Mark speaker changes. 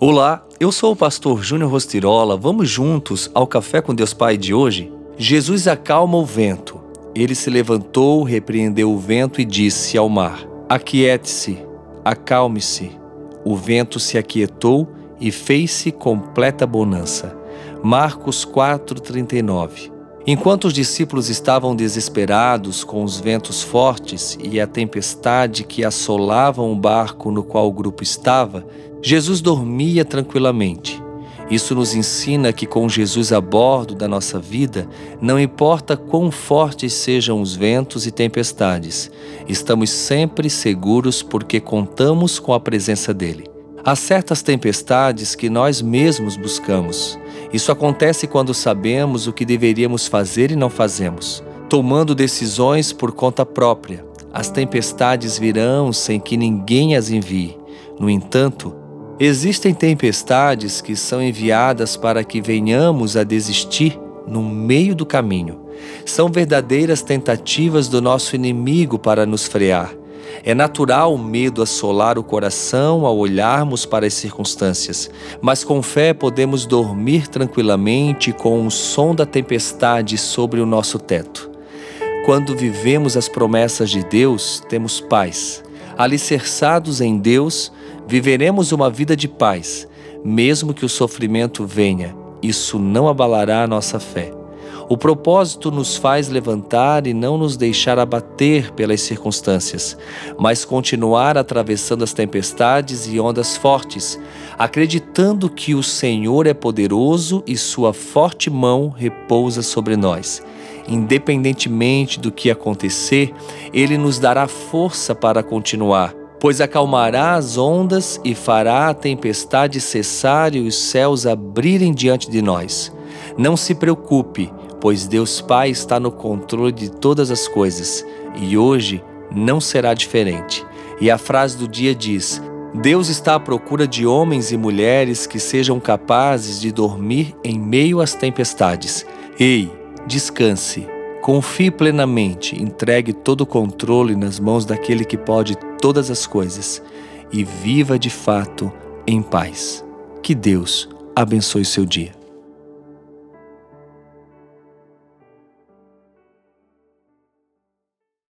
Speaker 1: Olá, eu sou o pastor Júnior Rostirola. Vamos juntos ao Café com Deus Pai de hoje? Jesus acalma o vento. Ele se levantou, repreendeu o vento e disse ao mar: Aquiete-se, acalme-se. O vento se aquietou e fez-se completa bonança. Marcos 4:39. Enquanto os discípulos estavam desesperados com os ventos fortes e a tempestade que assolavam o barco no qual o grupo estava, Jesus dormia tranquilamente. Isso nos ensina que com Jesus a bordo da nossa vida, não importa quão fortes sejam os ventos e tempestades, estamos sempre seguros porque contamos com a presença dele. Há certas tempestades que nós mesmos buscamos. Isso acontece quando sabemos o que deveríamos fazer e não fazemos, tomando decisões por conta própria. As tempestades virão sem que ninguém as envie. No entanto, existem tempestades que são enviadas para que venhamos a desistir no meio do caminho. São verdadeiras tentativas do nosso inimigo para nos frear é natural o medo assolar o coração ao olharmos para as circunstâncias, mas com fé podemos dormir tranquilamente com o som da tempestade sobre o nosso teto. Quando vivemos as promessas de Deus, temos paz. Alicerçados em Deus, viveremos uma vida de paz, mesmo que o sofrimento venha. Isso não abalará a nossa fé. O propósito nos faz levantar e não nos deixar abater pelas circunstâncias, mas continuar atravessando as tempestades e ondas fortes, acreditando que o Senhor é poderoso e sua forte mão repousa sobre nós. Independentemente do que acontecer, Ele nos dará força para continuar, pois acalmará as ondas e fará a tempestade cessar e os céus abrirem diante de nós. Não se preocupe, pois Deus Pai está no controle de todas as coisas e hoje não será diferente. E a frase do dia diz: Deus está à procura de homens e mulheres que sejam capazes de dormir em meio às tempestades. Ei, descanse, confie plenamente, entregue todo o controle nas mãos daquele que pode todas as coisas e viva de fato em paz. Que Deus abençoe seu dia.